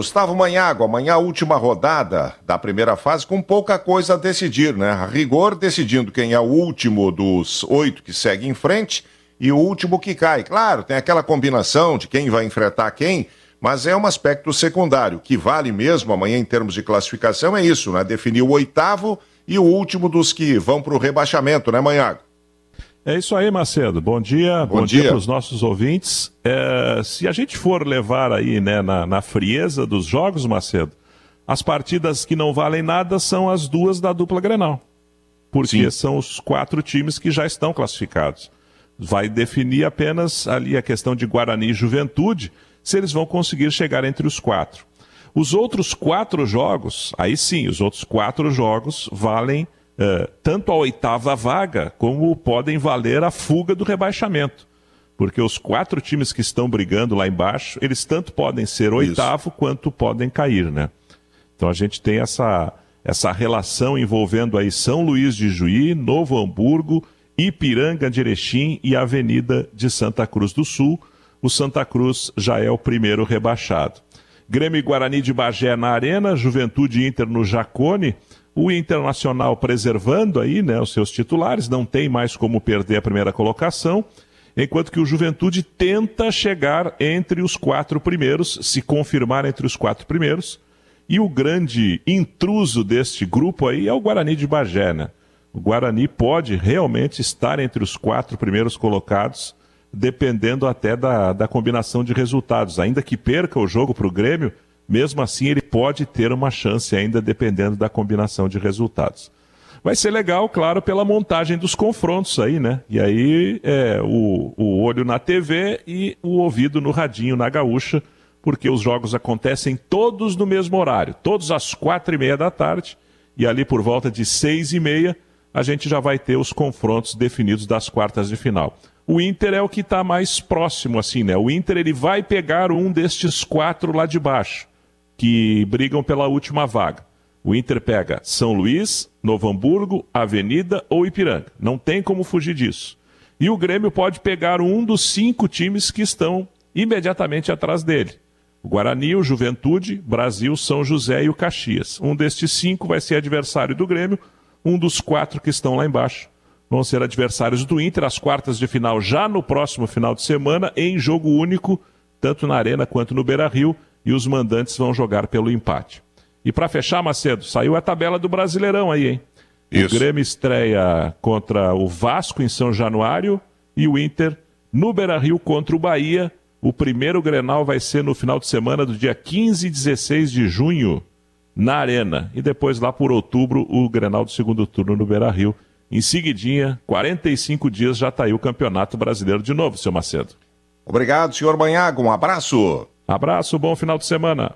Gustavo Manhago, amanhã a última rodada da primeira fase com pouca coisa a decidir, né? A rigor decidindo quem é o último dos oito que segue em frente e o último que cai. Claro, tem aquela combinação de quem vai enfrentar quem, mas é um aspecto secundário. O que vale mesmo amanhã em termos de classificação é isso, né? Definir o oitavo e o último dos que vão para o rebaixamento, né, Manhago? É isso aí, Macedo. Bom dia, bom, bom dia, para os nossos ouvintes. É, se a gente for levar aí né, na, na, frieza dos jogos, Macedo, as partidas que não valem nada são as duas da dupla Grenal. Porque Sim. são os quatro times que já estão classificados. Vai definir apenas ali a questão de Guarani e Juventude, se eles vão conseguir chegar entre os quatro. Os outros quatro jogos, aí sim, os outros quatro jogos valem uh, tanto a oitava vaga, como podem valer a fuga do rebaixamento. Porque os quatro times que estão brigando lá embaixo, eles tanto podem ser oitavo Isso. quanto podem cair, né? Então a gente tem essa, essa relação envolvendo aí São Luís de Juí, Novo Hamburgo, Ipiranga de Erechim e Avenida de Santa Cruz do Sul. O Santa Cruz já é o primeiro rebaixado. Grêmio e Guarani de Bagé na Arena, Juventude Inter no Jacone, o Internacional preservando aí, né, os seus titulares, não tem mais como perder a primeira colocação, enquanto que o Juventude tenta chegar entre os quatro primeiros, se confirmar entre os quatro primeiros. E o grande intruso deste grupo aí é o Guarani de Bagé, né? O Guarani pode realmente estar entre os quatro primeiros colocados, dependendo até da, da combinação de resultados. Ainda que perca o jogo para o Grêmio, mesmo assim, ele pode ter uma chance ainda, dependendo da combinação de resultados. Vai ser legal, claro, pela montagem dos confrontos aí, né? E aí, é, o, o olho na TV e o ouvido no radinho na gaúcha, porque os jogos acontecem todos no mesmo horário, todos às quatro e meia da tarde, e ali por volta de seis e meia, a gente já vai ter os confrontos definidos das quartas de final. O Inter é o que está mais próximo, assim, né? O Inter ele vai pegar um destes quatro lá de baixo que brigam pela última vaga. O Inter pega São Luís, Novo Hamburgo, Avenida ou Ipiranga. Não tem como fugir disso. E o Grêmio pode pegar um dos cinco times que estão imediatamente atrás dele. O Guarani, o Juventude, Brasil, São José e o Caxias. Um destes cinco vai ser adversário do Grêmio, um dos quatro que estão lá embaixo vão ser adversários do Inter, as quartas de final já no próximo final de semana, em jogo único, tanto na Arena quanto no Beira Rio e os mandantes vão jogar pelo empate. E para fechar, Macedo, saiu a tabela do Brasileirão aí, hein? Isso. O Grêmio estreia contra o Vasco em São Januário e o Inter no Beira-Rio contra o Bahia. O primeiro Grenal vai ser no final de semana do dia 15 e 16 de junho na Arena. E depois lá por outubro o Grenal do segundo turno no Beira-Rio. Em seguidinha, 45 dias já está aí o Campeonato Brasileiro de novo, seu Macedo. Obrigado, senhor Banhago. Um abraço. Abraço, bom final de semana.